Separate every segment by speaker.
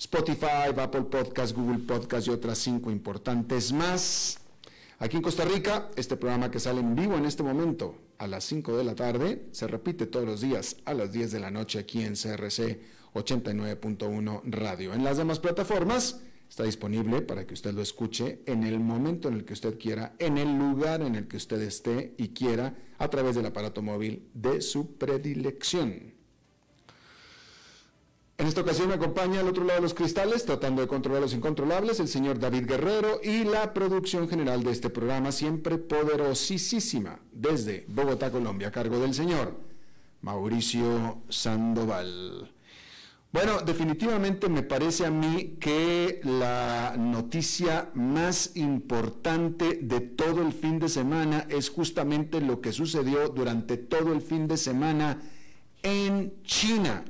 Speaker 1: Spotify, Apple Podcast, Google Podcast y otras cinco importantes más. Aquí en Costa Rica, este programa que sale en vivo en este momento a las 5 de la tarde, se repite todos los días a las 10 de la noche aquí en CRC 89.1 Radio. En las demás plataformas está disponible para que usted lo escuche en el momento en el que usted quiera, en el lugar en el que usted esté y quiera, a través del aparato móvil de su predilección. En esta ocasión me acompaña al otro lado de los cristales, tratando de controlar los incontrolables, el señor David Guerrero y la producción general de este programa, siempre poderosísima, desde Bogotá, Colombia, a cargo del señor Mauricio Sandoval. Bueno, definitivamente me parece a mí que la noticia más importante de todo el fin de semana es justamente lo que sucedió durante todo el fin de semana en China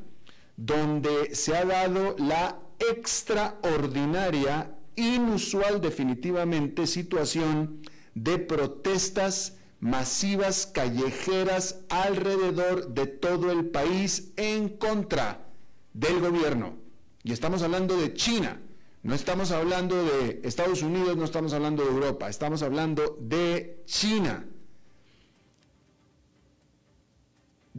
Speaker 1: donde se ha dado la extraordinaria, inusual definitivamente situación de protestas masivas callejeras alrededor de todo el país en contra del gobierno. Y estamos hablando de China, no estamos hablando de Estados Unidos, no estamos hablando de Europa, estamos hablando de China.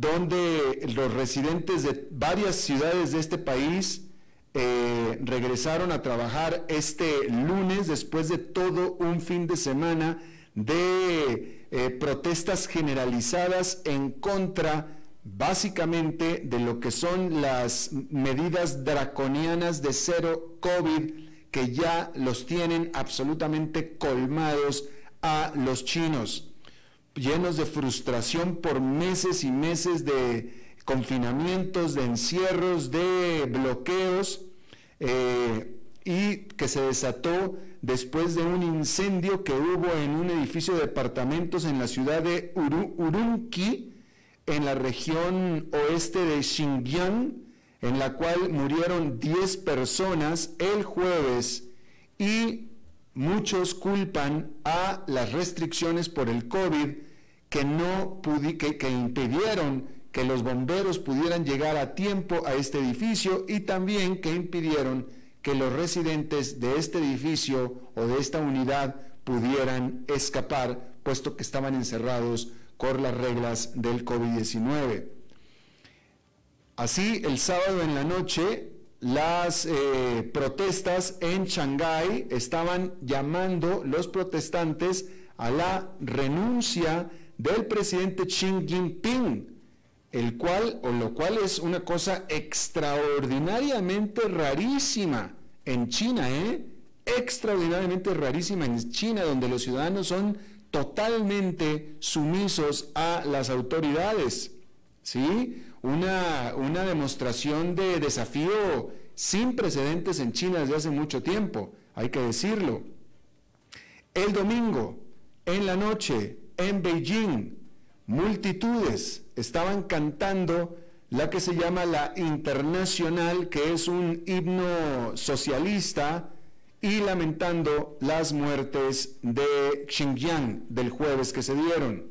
Speaker 1: Donde los residentes de varias ciudades de este país eh, regresaron a trabajar este lunes después de todo un fin de semana de eh, protestas generalizadas en contra básicamente de lo que son las medidas draconianas de cero COVID que ya los tienen absolutamente colmados a los chinos llenos de frustración por meses y meses de confinamientos, de encierros, de bloqueos, eh, y que se desató después de un incendio que hubo en un edificio de departamentos en la ciudad de Urumqi, en la región oeste de Xinjiang, en la cual murieron 10 personas el jueves y muchos culpan a las restricciones por el COVID que, no que, impidieron que los bomberos pudieran llegar a tiempo a este edificio y también que impidieron que los residentes de este edificio o de esta unidad pudieran escapar, puesto que estaban encerrados con las reglas del COVID-19. Así, el sábado en la noche, las eh, protestas en Shanghái estaban llamando los protestantes a la renuncia del presidente Xi Jinping, el cual, o lo cual es una cosa extraordinariamente rarísima en China, ¿eh? Extraordinariamente rarísima en China, donde los ciudadanos son totalmente sumisos a las autoridades, ¿sí? Una, demostración de desafío sin precedentes en China desde hace mucho tiempo, hay que decirlo. El domingo, en la noche, en Beijing, multitudes estaban cantando la que se llama la Internacional, que es un himno socialista, y lamentando las muertes de Xinjiang del jueves que se dieron.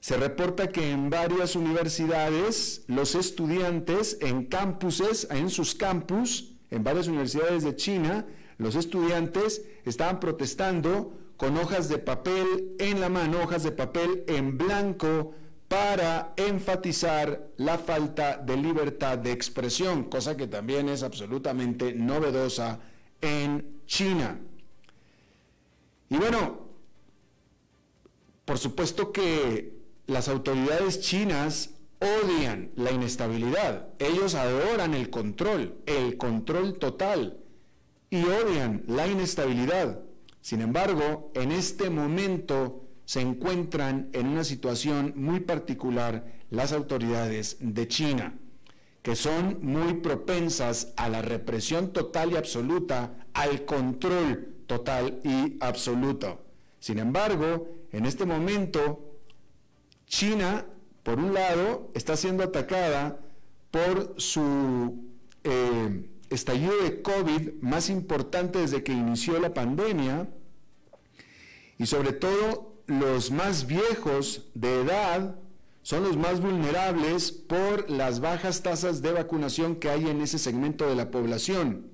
Speaker 1: Se reporta que en varias universidades los estudiantes en campuses, en sus campus, en varias universidades de China, los estudiantes estaban protestando con hojas de papel en la mano, hojas de papel en blanco, para enfatizar la falta de libertad de expresión, cosa que también es absolutamente novedosa en China. Y bueno, por supuesto que las autoridades chinas odian la inestabilidad, ellos adoran el control, el control total, y odian la inestabilidad. Sin embargo, en este momento se encuentran en una situación muy particular las autoridades de China, que son muy propensas a la represión total y absoluta, al control total y absoluto. Sin embargo, en este momento, China, por un lado, está siendo atacada por su eh, estallido de COVID más importante desde que inició la pandemia, y sobre todo los más viejos de edad son los más vulnerables por las bajas tasas de vacunación que hay en ese segmento de la población.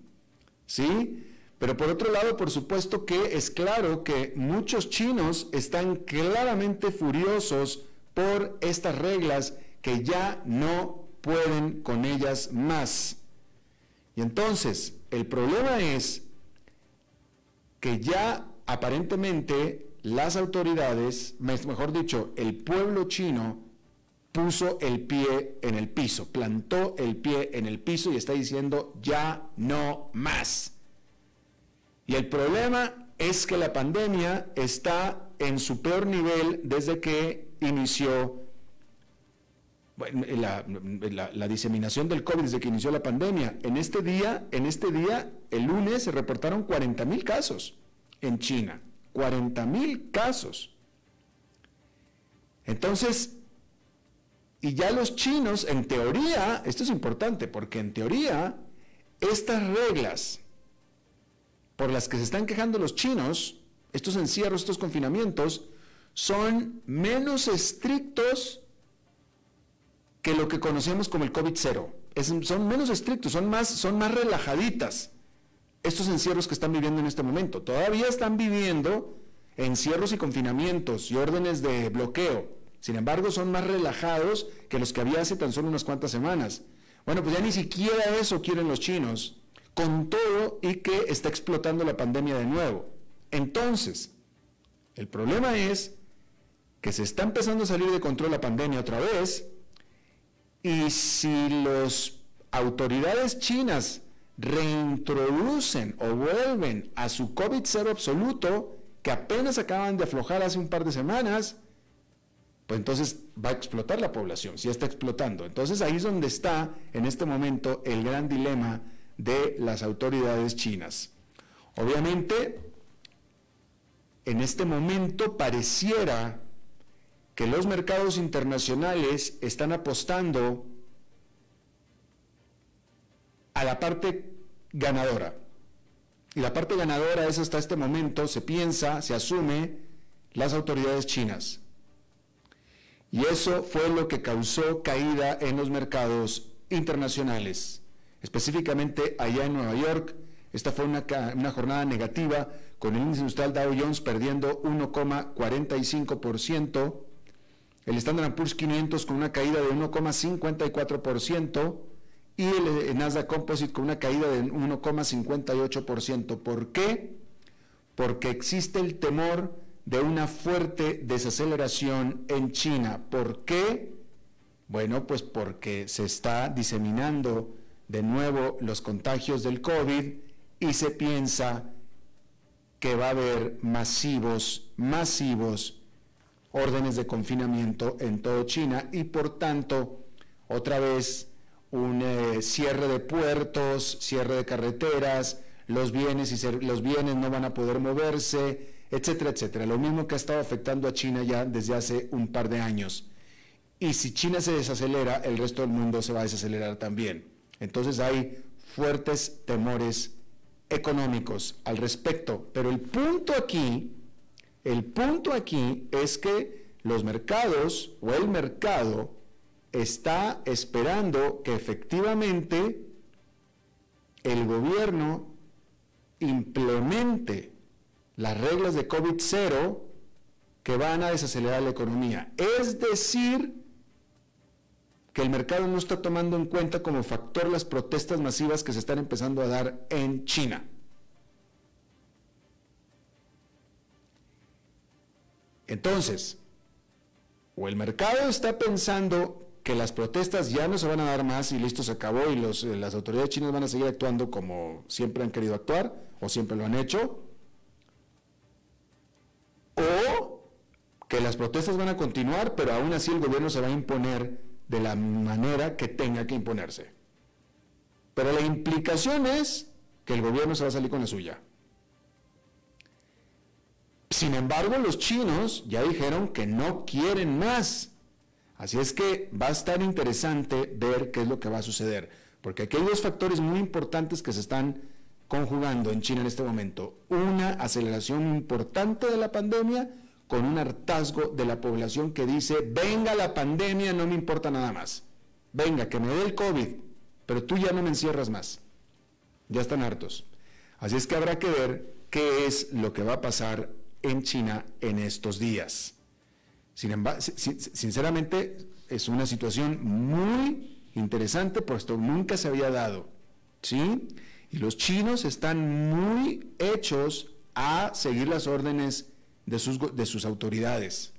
Speaker 1: ¿Sí? Pero por otro lado, por supuesto que es claro que muchos chinos están claramente furiosos por estas reglas que ya no pueden con ellas más. Y entonces, el problema es que ya aparentemente las autoridades, mejor dicho, el pueblo chino puso el pie en el piso, plantó el pie en el piso y está diciendo ya no más. Y el problema es que la pandemia está en su peor nivel desde que inició la, la, diseminación del COVID, desde que inició la pandemia. En este día, en este día, el lunes se reportaron 40 mil casos en China. 40 mil casos. Entonces, y ya los chinos, en teoría, esto es importante, porque en teoría, estas reglas por las que se están quejando los chinos, estos encierros, estos confinamientos, son menos estrictos que lo que conocemos como el COVID-0. son menos estrictos, son más, son más relajaditas estos encierros que están viviendo en este momento. Todavía están viviendo encierros y confinamientos y órdenes de bloqueo. Sin embargo, son más relajados que los que había hace tan solo unas cuantas semanas. Bueno, pues ya ni siquiera eso quieren los chinos, con todo y que está explotando la pandemia de nuevo. Entonces, el problema es que se está empezando a salir de control la pandemia otra vez y si las autoridades chinas reintroducen o vuelven a su COVID cero absoluto, que apenas acaban de aflojar hace un par de semanas, pues entonces va a explotar la población, si está explotando. Entonces ahí es donde está en este momento el gran dilema de las autoridades chinas. Obviamente, en este momento pareciera que los mercados internacionales están apostando a la parte ganadora. Y la parte ganadora es hasta este momento, se piensa, se asume, las autoridades chinas. Y eso fue lo que causó caída en los mercados internacionales. Específicamente allá en Nueva York, esta fue una, una jornada negativa, con el índice industrial Dow Jones perdiendo 1,45%, el Standard Poor's 500 con una caída de 1,54%, y el Nasdaq Composite con una caída de 1,58%. ¿Por qué? Porque existe el temor de una fuerte desaceleración en China. ¿Por qué? Bueno, pues porque se está diseminando de nuevo los contagios del COVID y se piensa que va a haber masivos, masivos órdenes de confinamiento en todo China y por tanto, otra vez un eh, cierre de puertos, cierre de carreteras, los bienes, y los bienes no van a poder moverse, etcétera, etcétera. Lo mismo que ha estado afectando a China ya desde hace un par de años. Y si China se desacelera, el resto del mundo se va a desacelerar también. Entonces hay fuertes temores económicos al respecto. Pero el punto aquí, el punto aquí es que los mercados o el mercado está esperando que efectivamente el gobierno implemente las reglas de COVID-0 que van a desacelerar la economía. Es decir, que el mercado no está tomando en cuenta como factor las protestas masivas que se están empezando a dar en China. Entonces, o el mercado está pensando que las protestas ya no se van a dar más y listo, se acabó y eh, las autoridades chinas van a seguir actuando como siempre han querido actuar o siempre lo han hecho, o que las protestas van a continuar, pero aún así el gobierno se va a imponer de la manera que tenga que imponerse. Pero la implicación es que el gobierno se va a salir con la suya. Sin embargo, los chinos ya dijeron que no quieren más Así es que va a estar interesante ver qué es lo que va a suceder, porque aquí hay dos factores muy importantes que se están conjugando en China en este momento. Una aceleración importante de la pandemia con un hartazgo de la población que dice, venga la pandemia, no me importa nada más. Venga, que me dé el COVID, pero tú ya no me encierras más. Ya están hartos. Así es que habrá que ver qué es lo que va a pasar en China en estos días. Sin embargo, sinceramente es una situación muy interesante, puesto nunca se había dado. ¿Sí? Y los chinos están muy hechos a seguir las órdenes de sus, de sus autoridades.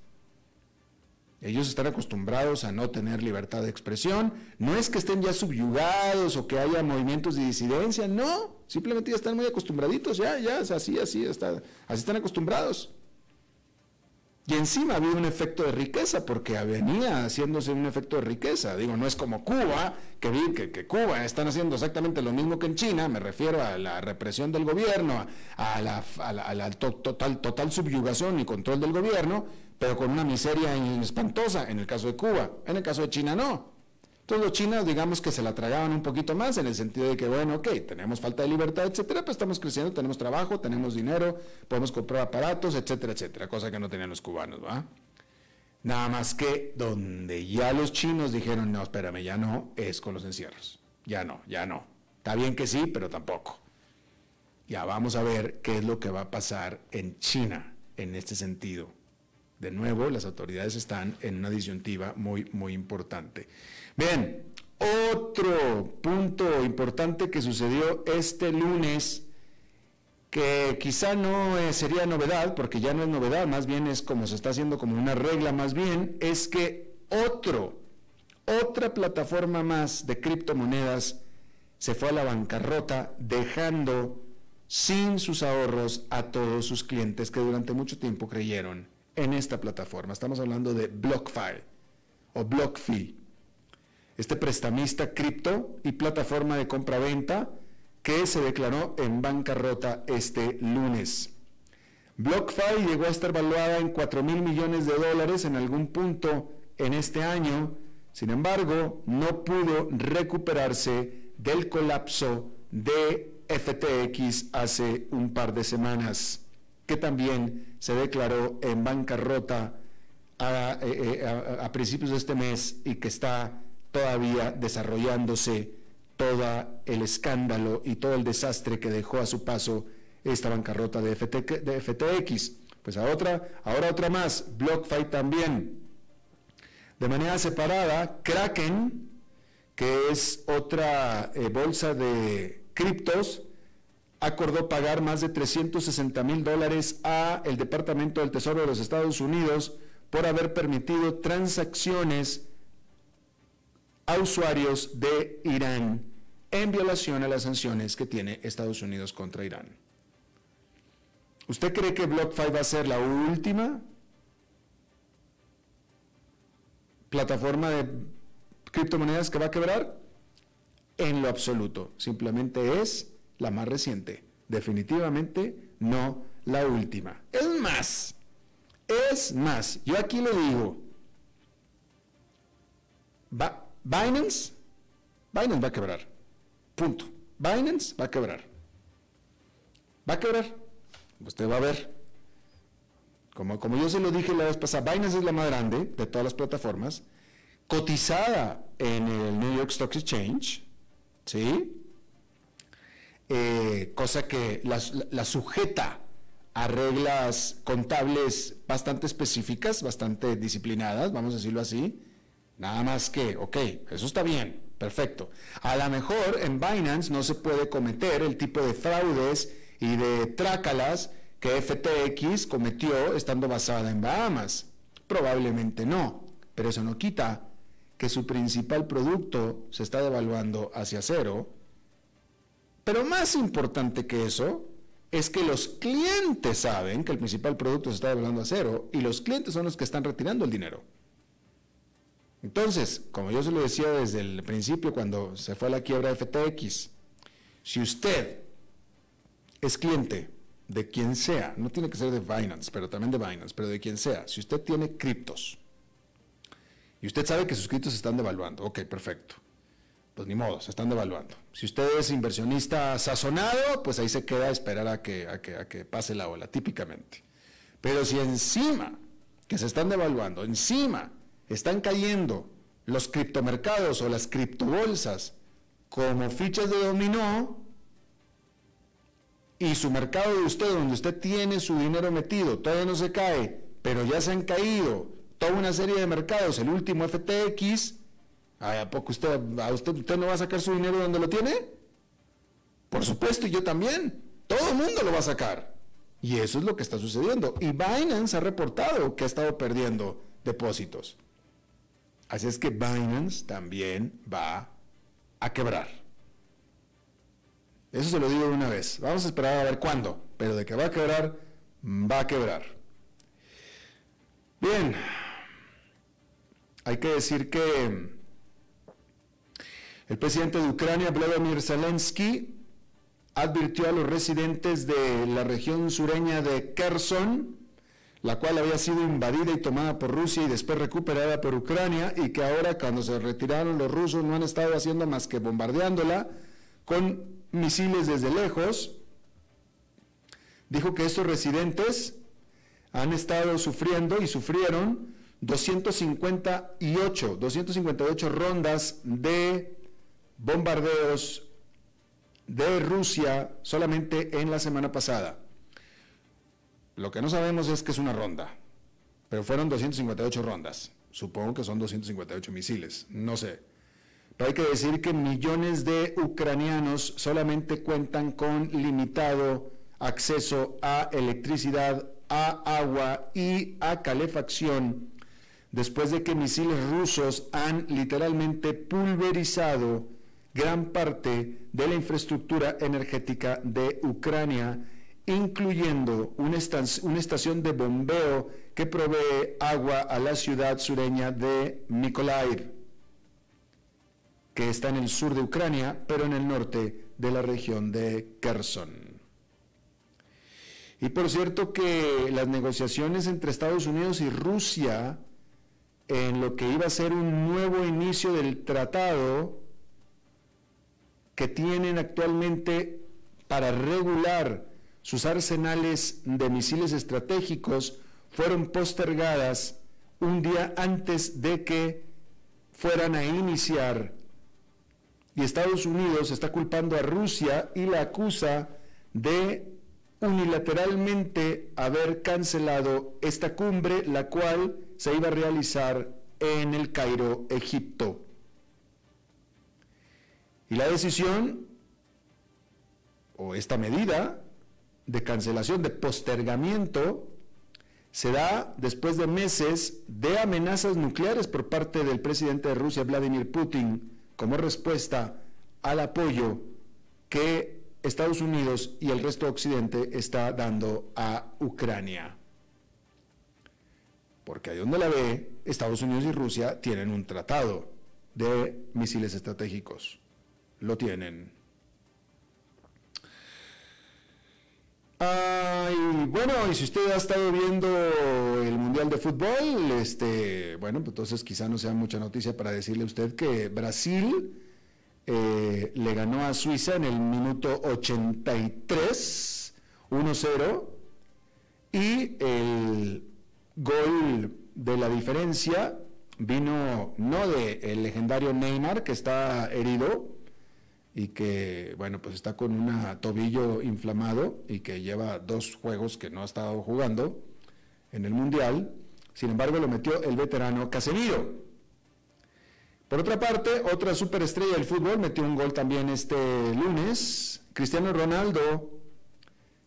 Speaker 1: Ellos están acostumbrados a no tener libertad de expresión. No es que estén ya subyugados o que haya movimientos de disidencia, no. Simplemente ya están muy acostumbraditos, ya, ya, así, así, está, así están acostumbrados. Y encima había un efecto de riqueza, porque venía haciéndose un efecto de riqueza. Digo, no es como Cuba, que que, Cuba están haciendo exactamente lo mismo que en China, me refiero a la represión del gobierno, a la, total, total subyugación y control del gobierno, pero con una miseria espantosa en el caso de Cuba. En el caso de China no. Todos los chinos, digamos que se la tragaban un poquito más en el sentido de que, bueno, ok, tenemos falta de libertad, etcétera, pero estamos creciendo, tenemos trabajo, tenemos dinero, podemos comprar aparatos, etcétera, etcétera, cosa que no tenían los cubanos, ¿va? Nada más que donde ya los chinos dijeron, no, espérame, ya no, es con los encierros. Ya no, ya no. Está bien que sí, pero tampoco. Ya vamos a ver qué es lo que va a pasar en China en este sentido. De nuevo, las autoridades están en una disyuntiva muy, muy importante. Bien, otro punto importante que sucedió este lunes, que quizá no eh, sería novedad, porque ya no es novedad, más bien es como se está haciendo como una regla más bien, es que otro, otra plataforma más de criptomonedas se fue a la bancarrota dejando sin sus ahorros a todos sus clientes que durante mucho tiempo creyeron en esta plataforma. Estamos hablando de BlockFi o BlockFi este prestamista cripto y plataforma de compra-venta que se declaró en bancarrota este lunes. BlockFi llegó a estar valuada en 4 mil millones de dólares en algún punto en este año, sin embargo, no pudo recuperarse del colapso de FTX hace un par de semanas, que también se declaró en bancarrota a, eh, eh, a principios de este mes y que está todavía desarrollándose todo el escándalo y todo el desastre que dejó a su paso esta bancarrota de, FTX. Pues ahora, ahora otra más, BlockFi también. De manera separada, Kraken, que es otra eh, bolsa de criptos, acordó pagar más de 360 mil dólares a el Departamento del Tesoro de los Estados Unidos por haber permitido transacciones a usuarios de Irán en violación a las sanciones que tiene Estados Unidos contra Irán. ¿Usted cree que BlockFi va a ser la última plataforma de criptomonedas que va a quebrar? en lo absoluto, simplemente es la más reciente, definitivamente no la última. Es más, es más, yo aquí lo digo, Binance, Binance va a quebrar, punto. Binance va a quebrar. Va a quebrar. Usted va a ver. Como, como yo se lo dije la vez pasada, Binance es la más grande de todas las plataformas, cotizada en el New York Stock Exchange, ¿sí? Eh, cosa que la, sujeta a reglas contables bastante específicas, bastante disciplinadas, vamos a decirlo así. Nada más que, ok, eso está bien, perfecto. A lo mejor en Binance no se puede cometer el tipo de fraudes y de trácalas que FTX cometió estando basada en Bahamas. Probablemente no, pero eso no quita que su principal producto se está devaluando hacia cero. Pero más importante que eso es que los clientes saben que el principal producto se está devaluando a cero y los clientes son los que están retirando el dinero. Entonces, como yo se lo decía desde el principio cuando se fue a la quiebra de FTX, si usted es cliente de quien sea, no tiene que ser de Binance, pero también de Binance, pero de quien sea, si usted tiene criptos y usted sabe que sus criptos se están devaluando, ok, perfecto. Pues ni modo, se están devaluando. Si usted es inversionista sazonado, pues ahí se queda a esperar a que, a que, a que pase la ola, típicamente. Pero si encima que se están devaluando, encima están cayendo los criptomercados o las criptobolsas como fichas de dominó, y su mercado de usted, donde usted tiene su dinero metido, todavía no se cae, pero ya se han caído toda una serie de mercados, el último FTX, ¿a poco usted, usted, usted no va a sacar su dinero donde lo tiene? Por supuesto, y yo también. Todo el mundo lo va a sacar. Y eso es lo que está sucediendo. Y Binance ha reportado que ha estado perdiendo depósitos. Así es que Binance también va a quebrar. Eso se lo digo una vez. Vamos a esperar a ver cuándo, pero de que va a quebrar, va a quebrar. Bien, hay que decir que el presidente de Ucrania, Vladimir Zelensky, advirtió a los residentes de la región sureña de Kherson, la cual había sido invadida y tomada por Rusia y después recuperada por Ucrania, y que ahora cuando se retiraron los rusos no han estado haciendo más que bombardeándola con misiles desde lejos, dijo que estos residentes han estado sufriendo y sufrieron 258, 258 rondas de bombardeos de Rusia solamente en la semana pasada. Lo que no sabemos es que es una ronda, pero fueron 258 rondas. Supongo que son 258 misiles, no sé. Pero hay que decir que millones de ucranianos solamente cuentan con limitado acceso a electricidad, a agua y a calefacción después de que misiles rusos han literalmente pulverizado gran parte de la infraestructura energética de Ucrania, incluyendo una, estación de bombeo que provee agua a la ciudad sureña de Mykolaiv que está en el sur de Ucrania, pero en el norte de la región de Kherson. Y por cierto que las negociaciones entre Estados Unidos y Rusia en lo que iba a ser un nuevo inicio del tratado que tienen actualmente para regular sus arsenales de misiles estratégicos fueron postergadas un día antes de que fueran a iniciar y Estados Unidos está culpando a Rusia y la acusa de unilateralmente haber cancelado esta cumbre, la cual se iba a realizar en el Cairo, Egipto. Y la decisión, o esta medida de cancelación, de postergamiento, se da después de meses de amenazas nucleares por parte del presidente de Rusia, Vladimir Putin, como respuesta al apoyo que Estados Unidos y el resto de Occidente está dando a Ucrania. Porque ahí donde la ve, Estados Unidos y Rusia tienen un tratado de misiles estratégicos. lo tienen. Y bueno, y si usted ha estado viendo el Mundial de Fútbol, este, bueno, pues entonces quizá no sea mucha noticia para decirle a usted que Brasil eh, le ganó a Suiza en el minuto 83, 1-0, y el gol de la diferencia vino no de el legendario Neymar, que está herido, y que, bueno, pues está con un tobillo inflamado y que lleva dos juegos que no ha estado jugando en el Mundial. Sin embargo, lo metió el veterano Casemiro. Por otra parte, otra superestrella del fútbol metió un gol también este lunes, Cristiano Ronaldo,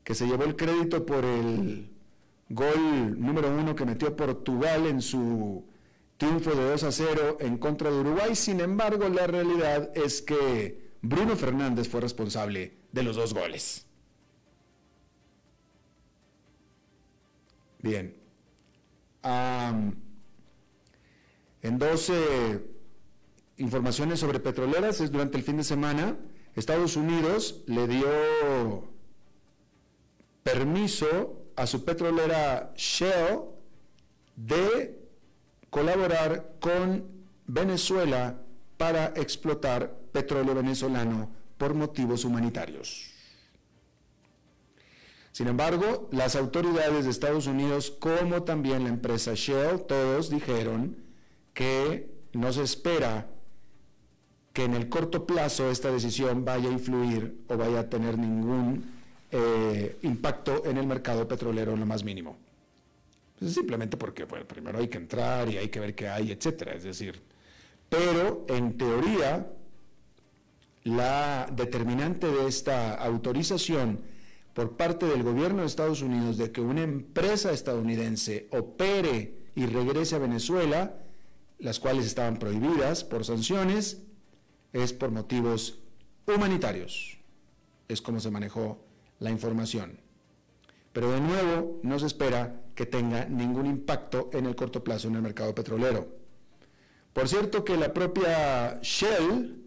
Speaker 1: que se llevó el crédito por el gol número uno que metió Portugal en su triunfo de 2 a 0 en contra de Uruguay. Sin embargo, la realidad es que Bruno Fernández fue responsable de los dos goles. Bien. en 12 informaciones sobre petroleras, es durante el fin de semana, Estados Unidos le dio permiso a su petrolera Shell de colaborar con Venezuela para explotar petróleo venezolano por motivos humanitarios. Sin embargo, las autoridades de Estados Unidos, como también la empresa Shell, todos dijeron que no se espera que en el corto plazo esta decisión vaya a influir o vaya a tener ningún eh, impacto en el mercado petrolero en lo más mínimo. Pues simplemente porque bueno, primero hay que entrar y hay que ver qué hay, etcétera. Es decir, pero en teoría la determinante de esta autorización por parte del gobierno de Estados Unidos de que una empresa estadounidense opere y regrese a Venezuela, las cuales estaban prohibidas por sanciones, es por motivos humanitarios. Es como se manejó la información. Pero de nuevo, no se espera que tenga ningún impacto en el corto plazo en el mercado petrolero. Por cierto que la propia Shell,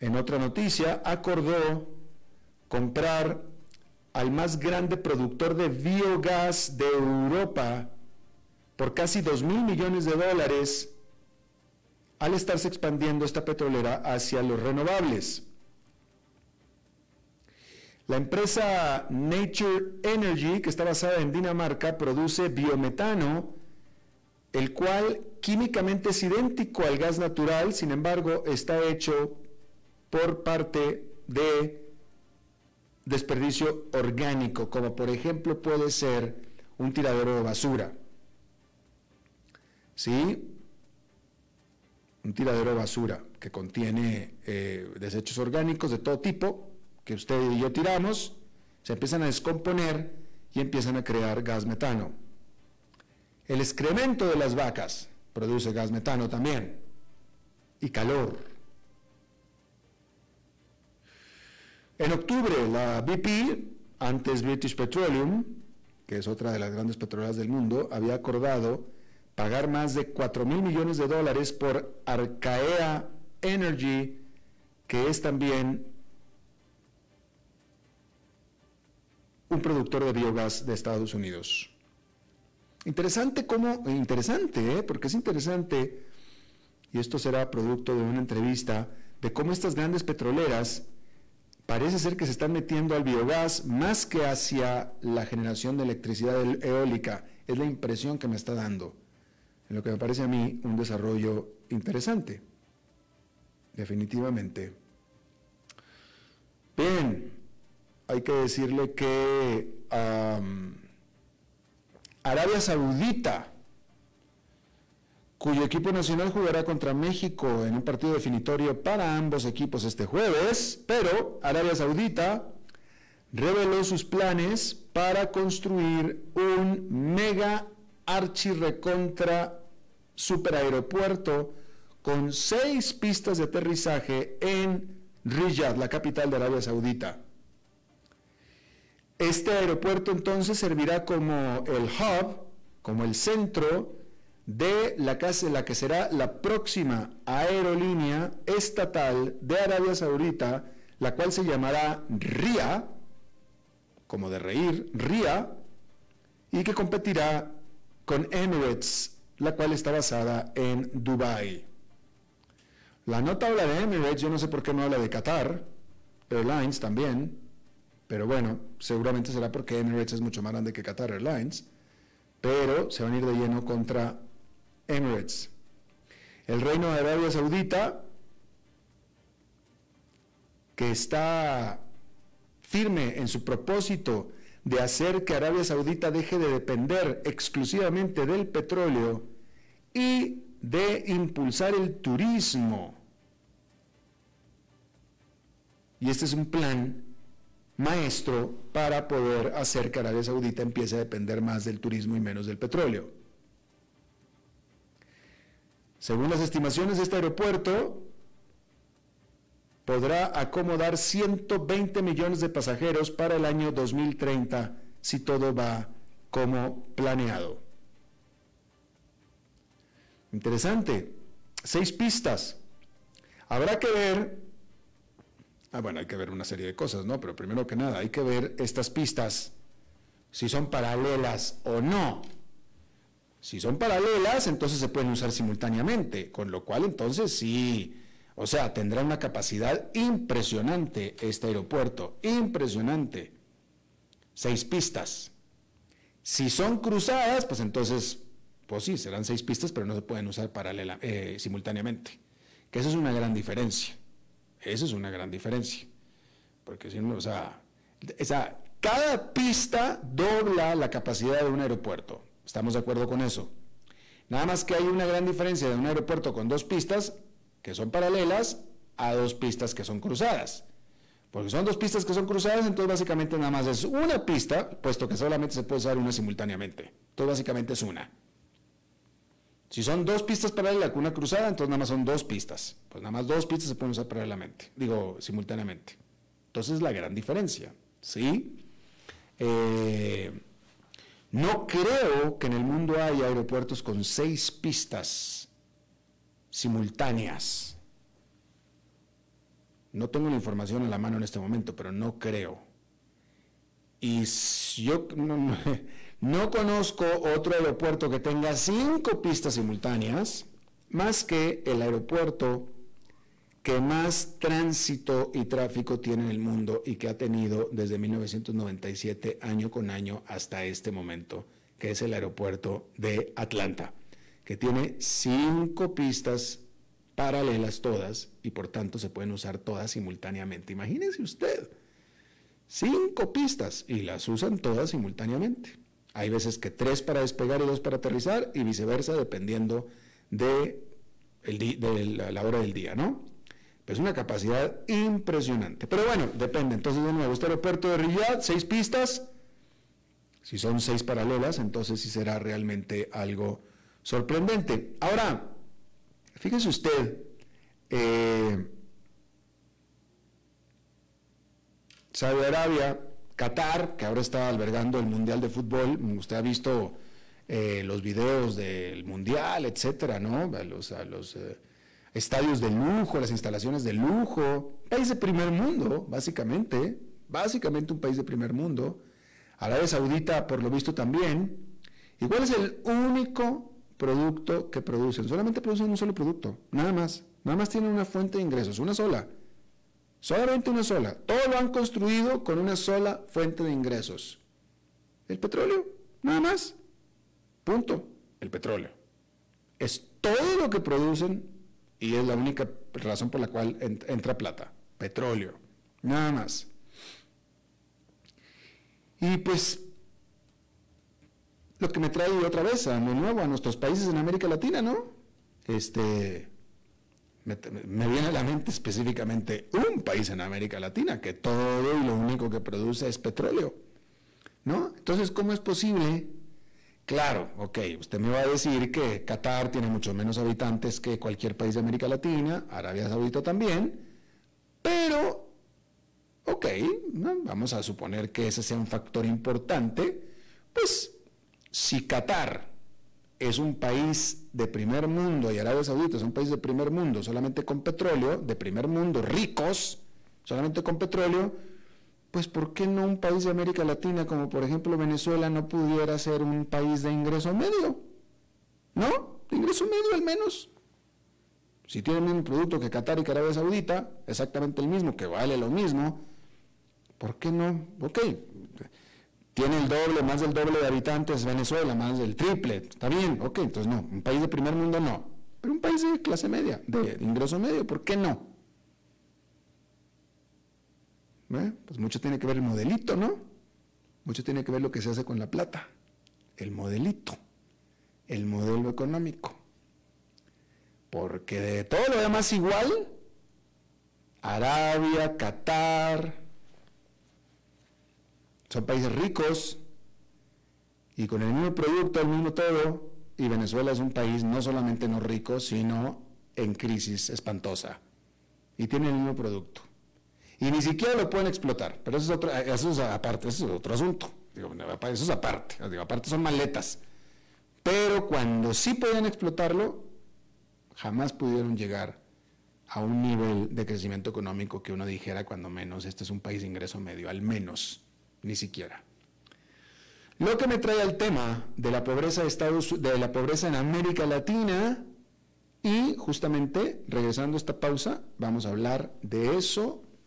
Speaker 1: en otra noticia, acordó comprar al más grande productor de biogás de Europa por casi 2 mil millones de dólares al estarse expandiendo esta petrolera hacia los renovables. La empresa Nature Energy, que está basada en Dinamarca, produce biometano, el cual químicamente es idéntico al gas natural, sin embargo, está hecho por parte de desperdicio orgánico, como por ejemplo puede ser un tiradero de basura. ¿Sí? Un tiradero de basura que contiene eh, desechos orgánicos de todo tipo, que usted y yo tiramos, se empiezan a descomponer y empiezan a crear gas metano. El excremento de las vacas produce gas metano también y calor. En octubre, la BP, antes British Petroleum, que es otra de las grandes petroleras del mundo, había acordado pagar más de 4 mil millones de dólares por Arcaea Energy, que es también un productor de biogás de Estados Unidos. Interesante cómo, interesante, ¿eh? porque es interesante, y esto será producto de una entrevista, de cómo estas grandes petroleras parece ser que se están metiendo al biogás más que hacia la generación de electricidad eólica. Es la impresión que me está dando. En lo que me parece a mí un desarrollo interesante. Definitivamente. Bien, hay que decirle que Arabia Saudita cuyo equipo nacional jugará contra México en un partido definitorio para ambos equipos este jueves, pero Arabia Saudita reveló sus planes para construir un mega archirrecontra superaeropuerto con seis pistas de aterrizaje en Riyadh, la capital de Arabia Saudita. Este aeropuerto entonces servirá como el hub, como el centro de la, la que será la próxima aerolínea estatal de Arabia Saudita, la cual se llamará RIA, como de reír, RIA, y que competirá con Emirates, la cual está basada en Dubai. La nota habla de Emirates, yo no sé por qué no habla de Qatar, Airlines también, pero bueno, seguramente será porque Emirates es mucho más grande que Qatar Airlines, pero se van a ir de lleno contra Emirates. El reino de Arabia Saudita, que está firme en su propósito de hacer que Arabia Saudita deje de depender exclusivamente del petróleo y de impulsar el turismo. Y este es un plan maestro para poder hacer que Arabia Saudita empiece a depender más del turismo y menos del petróleo. Según las estimaciones, este aeropuerto podrá acomodar 120 millones de pasajeros para el año 2030 si todo va como planeado. Interesante. Seis pistas. Habrá que ver, ah, bueno, hay que ver una serie de cosas, ¿no? Pero primero que nada, hay que ver estas pistas, si son paralelas o no. Si son paralelas, entonces se pueden usar simultáneamente, con lo cual entonces sí, o sea, tendrá una capacidad impresionante este aeropuerto, impresionante. Seis pistas. Si son cruzadas, pues entonces, pues sí, serán seis pistas, pero no se pueden usar paralela, eh, simultáneamente. Que eso es una gran diferencia. Eso es una gran diferencia. Porque si no, o sea, cada pista dobla la capacidad de un aeropuerto. ¿Estamos de acuerdo con eso? Nada más que hay una gran diferencia de un aeropuerto con dos pistas que son paralelas a dos pistas que son cruzadas. Porque son dos pistas que son cruzadas, entonces básicamente nada más es una pista, puesto que solamente se puede usar una simultáneamente. Entonces básicamente es una. Si son dos pistas paralelas con una cruzada, entonces nada más son dos pistas. Pues nada más dos pistas se pueden usar paralelamente, digo simultáneamente. Entonces es la gran diferencia. ¿Sí? Eh, no creo que en el mundo haya aeropuertos con seis pistas simultáneas. No tengo la información en la mano en este momento, pero no creo. Y yo no, no conozco otro aeropuerto que tenga cinco pistas simultáneas, más que el aeropuerto que más tránsito y tráfico tiene en el mundo y que ha tenido desde 1997 año con año hasta este momento, que es el aeropuerto de Atlanta, que tiene cinco pistas paralelas todas y por tanto se pueden usar todas simultáneamente. Imagínese usted, cinco pistas y las usan todas simultáneamente. Hay veces que tres para despegar y dos para aterrizar y viceversa dependiendo de, de la hora del día, ¿no? Es una capacidad impresionante. Pero bueno, depende. Entonces, de nuevo, este aeropuerto de Riyadh, seis pistas. Si son seis paralelas, entonces sí será realmente algo sorprendente. Ahora, fíjese usted, eh, Saudi Arabia, Qatar, que ahora está albergando el Mundial de Fútbol, usted ha visto eh, los videos del Mundial, etcétera, ¿no? los, los eh, estadios de lujo, las instalaciones de lujo, país de primer mundo, básicamente, básicamente un país de primer mundo. Arabia Saudita, por lo visto, también. ¿Y cuál es el único producto que producen? Solamente producen un solo producto, nada más. Nada más tienen una fuente de ingresos, una sola. Solamente una sola. Todo lo han construido con una sola fuente de ingresos. El petróleo, nada más. Punto. El petróleo. Es todo lo que producen y es la única razón por la cual entra plata, petróleo, nada más. Y pues lo que me trae otra vez a nuevo a nuestros países en América Latina, ¿no? Este me, me, viene a la mente específicamente un país en América Latina que todo y lo único que produce es petróleo, ¿no? Entonces, ¿cómo es posible Claro, ok, usted me va a decir que Qatar tiene mucho menos habitantes que cualquier país de América Latina, Arabia Saudita también, pero, ok, vamos a suponer que ese sea un factor importante, pues si Qatar es un país de primer mundo y Arabia Saudita es un país de primer mundo, solamente con petróleo, de primer mundo, ricos, solamente con petróleo, pues ¿por qué no un país de América Latina como por ejemplo Venezuela no pudiera ser un país de ingreso medio? ¿No? De ingreso medio al menos. Si tienen un producto que Qatar y Arabia Saudita, exactamente el mismo, que vale lo mismo, ¿por qué no? Ok, tiene el doble, más del doble de habitantes Venezuela, más del triple, está bien, ok, entonces no, un país de primer mundo no, pero un país de clase media, de, ingreso medio, ¿por qué no? Pues mucho tiene que ver el modelito, ¿no? Mucho tiene que ver lo que se hace con la plata, el modelito, el modelo económico. Porque de todo lo demás igual, Arabia, Qatar, son países ricos y con el mismo producto, el mismo todo, y Venezuela es un país no solamente no rico, sino en crisis espantosa. Y tiene el mismo producto. Y ni siquiera lo pueden explotar, pero eso es, otro, eso es aparte, eso es otro asunto. eso es aparte, aparte son maletas. Pero cuando sí podían explotarlo, jamás pudieron llegar a un nivel de crecimiento económico que uno dijera, cuando menos, este es un país de ingreso medio, al menos ni siquiera. Lo que me trae al tema de la pobreza de, Estados, de la pobreza en América Latina y justamente regresando a esta pausa vamos a hablar de eso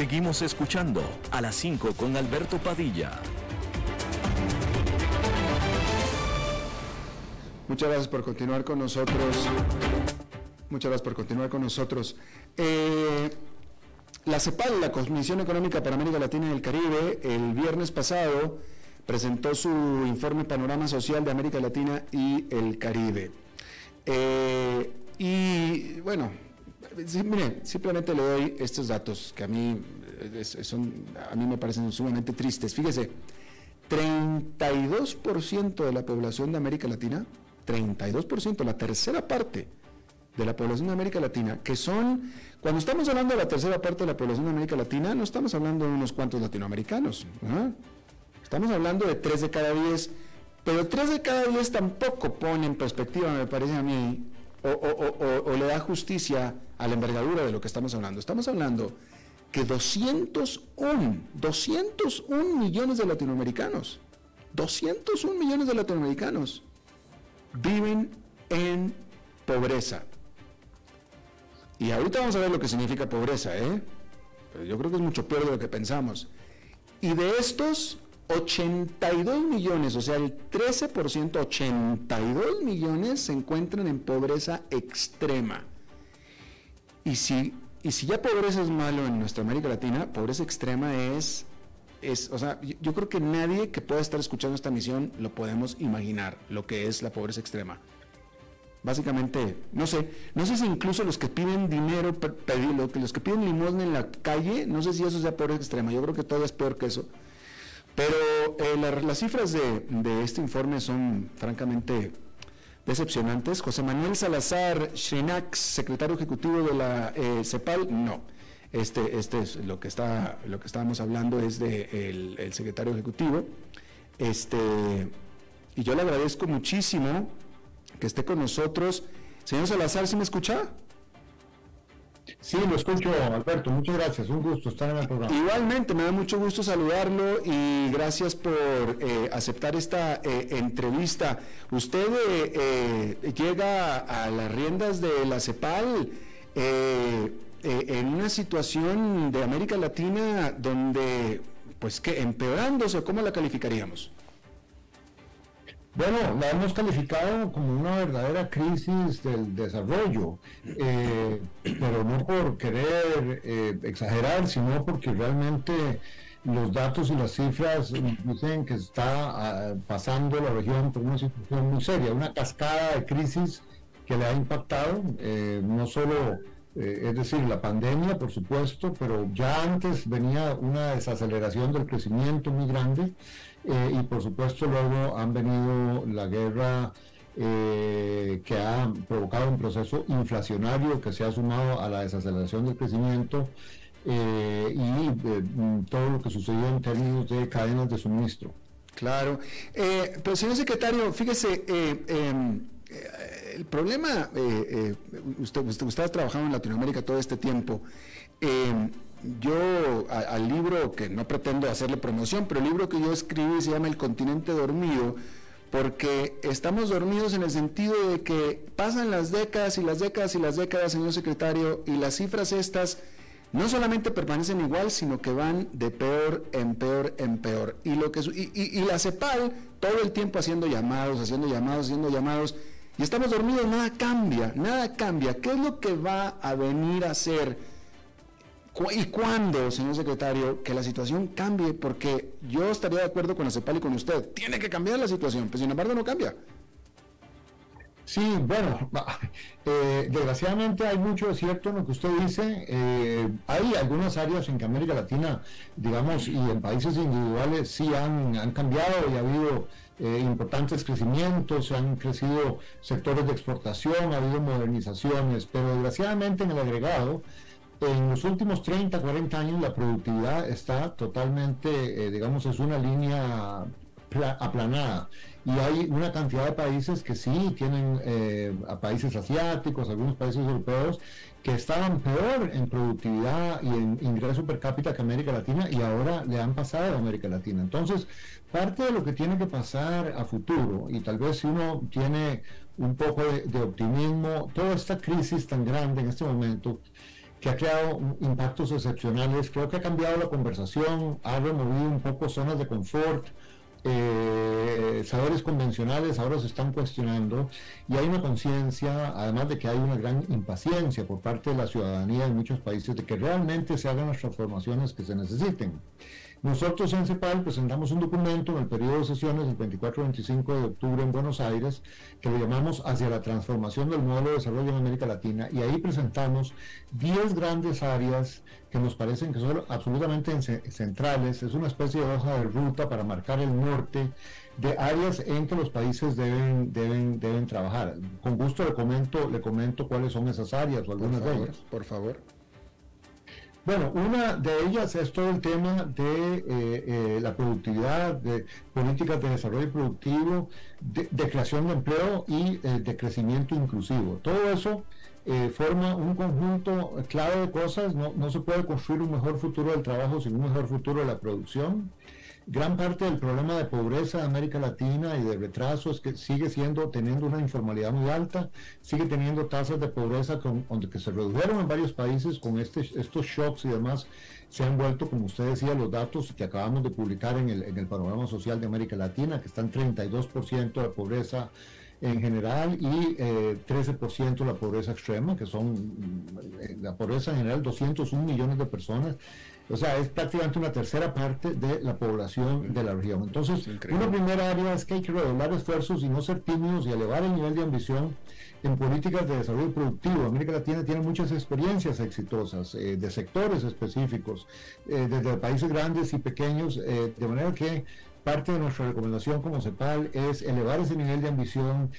Speaker 2: Seguimos escuchando a las 5 con Alberto Padilla.
Speaker 1: Muchas gracias por continuar con nosotros. Muchas gracias por continuar con nosotros. Eh, la CEPAL, la Comisión Económica para América Latina y el Caribe, el viernes pasado presentó su informe Panorama Social de América Latina y el Caribe. Eh, y bueno, simplemente le doy estos datos que a mí, son, a mí me parecen sumamente tristes. Fíjese, 32% de la población de América Latina 32%, la tercera parte de la población de América Latina, que son, cuando estamos hablando de la tercera parte de la población de América Latina, no estamos hablando de unos cuantos latinoamericanos, estamos hablando de 3 de cada 10, pero 3 de cada 10 tampoco pone en perspectiva, me parece a mí, o, le da justicia a la envergadura de lo que estamos hablando. Estamos hablando que 201, 201 millones de latinoamericanos, 201 millones de latinoamericanos viven en pobreza. Y ahorita vamos a ver lo que significa pobreza, ¿eh? yo creo que es mucho peor de lo que pensamos. Y de estos 82 millones, o sea, el 13%, 82 millones se encuentran en pobreza extrema. Y si, y si ya pobreza es malo en nuestra América Latina, pobreza extrema es es, o sea, yo, creo que nadie que pueda estar escuchando esta misión lo podemos imaginar, lo que es la pobreza extrema. Básicamente, no sé, no sé si incluso los que piden dinero, los que piden limosna en la calle, no sé si eso sea pobreza extrema, yo creo que todavía es peor que eso. Pero eh, las cifras de, este informe son francamente decepcionantes. José Manuel Salazar Shrinax, secretario ejecutivo de la eh, CEPAL, no. Este, este es lo que está, lo que estábamos hablando es de el, secretario ejecutivo. Este, y yo le agradezco muchísimo que esté con nosotros. Señor Salazar, ¿sí me escucha?
Speaker 3: Sí, lo escucho, Alberto. Muchas gracias. Un gusto estar en el programa.
Speaker 1: Igualmente, me da mucho gusto saludarlo y gracias por eh, aceptar esta eh, entrevista. Usted eh, llega a las riendas de la CEPAL en una situación de América Latina donde, pues, que empeorándose, ¿cómo la calificaríamos?
Speaker 3: Bueno, la hemos calificado como una verdadera crisis del desarrollo, eh, pero no por querer eh, exagerar, sino porque realmente los datos y las cifras dicen que está ah, pasando la región por una situación muy seria, una cascada de crisis que le ha impactado, eh, no solo, es decir, la pandemia, por supuesto, pero ya antes venía una desaceleración del crecimiento muy grande. Eh, y por supuesto luego han venido la guerra eh, que ha provocado un proceso inflacionario que se ha sumado a la desaceleración del crecimiento eh, y todo lo que sucedió en términos de cadenas de suministro.
Speaker 1: Claro. pero señor secretario, fíjese, em, el problema, usted, usted, usted ha trabajado en Latinoamérica todo este tiempo. Yo al libro, que no pretendo hacerle promoción, pero el libro que yo escribí se llama El continente dormido, porque estamos dormidos en el sentido de que pasan las décadas y las décadas y las décadas, señor secretario, y las cifras estas no solamente permanecen igual, sino que van de peor en peor en peor. Y, lo que, y la CEPAL todo el tiempo haciendo llamados, haciendo llamados, haciendo llamados, y estamos dormidos, nada cambia, nada cambia. ¿Qué es lo que va a venir a ser? ¿Y cuándo, señor secretario, que la situación cambie? Porque yo estaría de acuerdo con la CEPAL y con usted. Tiene que cambiar la situación, pero sin embargo no cambia.
Speaker 3: Sí, bueno, eh, desgraciadamente hay mucho de cierto en lo que usted dice. Eh, hay algunas áreas en que América Latina, digamos, y en países individuales sí han, han cambiado y ha habido eh, importantes crecimientos, han crecido sectores de exportación, ha habido modernizaciones, pero desgraciadamente en el agregado en los últimos 30, 40 años la productividad está totalmente, eh, digamos, es una línea aplanada. Y hay una cantidad de países que sí tienen, eh, a países asiáticos, algunos países europeos, que estaban peor en productividad y en ingreso per cápita que América Latina y ahora le han pasado a América Latina. Entonces, parte de lo que tiene que pasar a futuro, y tal vez si uno tiene un poco de optimismo, toda esta crisis tan grande en este momento, que ha creado impactos excepcionales. Creo que ha cambiado la conversación, ha removido un poco zonas de confort. Eh, saberes convencionales ahora se están cuestionando y hay una conciencia, además de que hay una gran impaciencia por parte de la ciudadanía en muchos países de que realmente se hagan las transformaciones que se necesiten. Nosotros en CEPAL presentamos un documento en el periodo de sesiones del 24-25 de octubre en Buenos Aires que lo llamamos Hacia la transformación del modelo de desarrollo en América Latina y ahí presentamos 10 grandes áreas que nos parecen que son absolutamente centrales. Es una especie de hoja de ruta para marcar el norte de áreas en que los países deben, deben, deben trabajar. Con gusto le comento, le comento cuáles son esas áreas o algunas de ellas.
Speaker 1: Por favor.
Speaker 3: Bueno, una de ellas es todo el tema de eh, eh, la productividad, de políticas de desarrollo productivo, de, creación de empleo y eh, de crecimiento inclusivo. Todo eso forma un conjunto clave de cosas. No, no se puede construir un mejor futuro del trabajo sin un mejor futuro de la producción gran parte del problema de pobreza de América Latina y de retraso es que sigue siendo, teniendo una informalidad muy alta, sigue teniendo tasas de pobreza con, que se redujeron en varios países con este, estos shocks y demás, se han vuelto, como usted decía, los datos que acabamos de publicar en el, en el panorama social de América Latina, que están 32% de pobreza en general y 13% eh, la pobreza extrema, que son eh, la pobreza en general 201 millones de personas o sea, es prácticamente una tercera parte de la población de la región. Entonces, una primera área es que hay que redoblar esfuerzos y no ser tímidos y elevar el nivel de ambición en políticas de desarrollo productivo. América Latina tiene muchas experiencias exitosas eh, de sectores específicos, eh, desde países grandes y pequeños, eh, de manera que parte de nuestra recomendación como CEPAL es elevar ese nivel de ambición,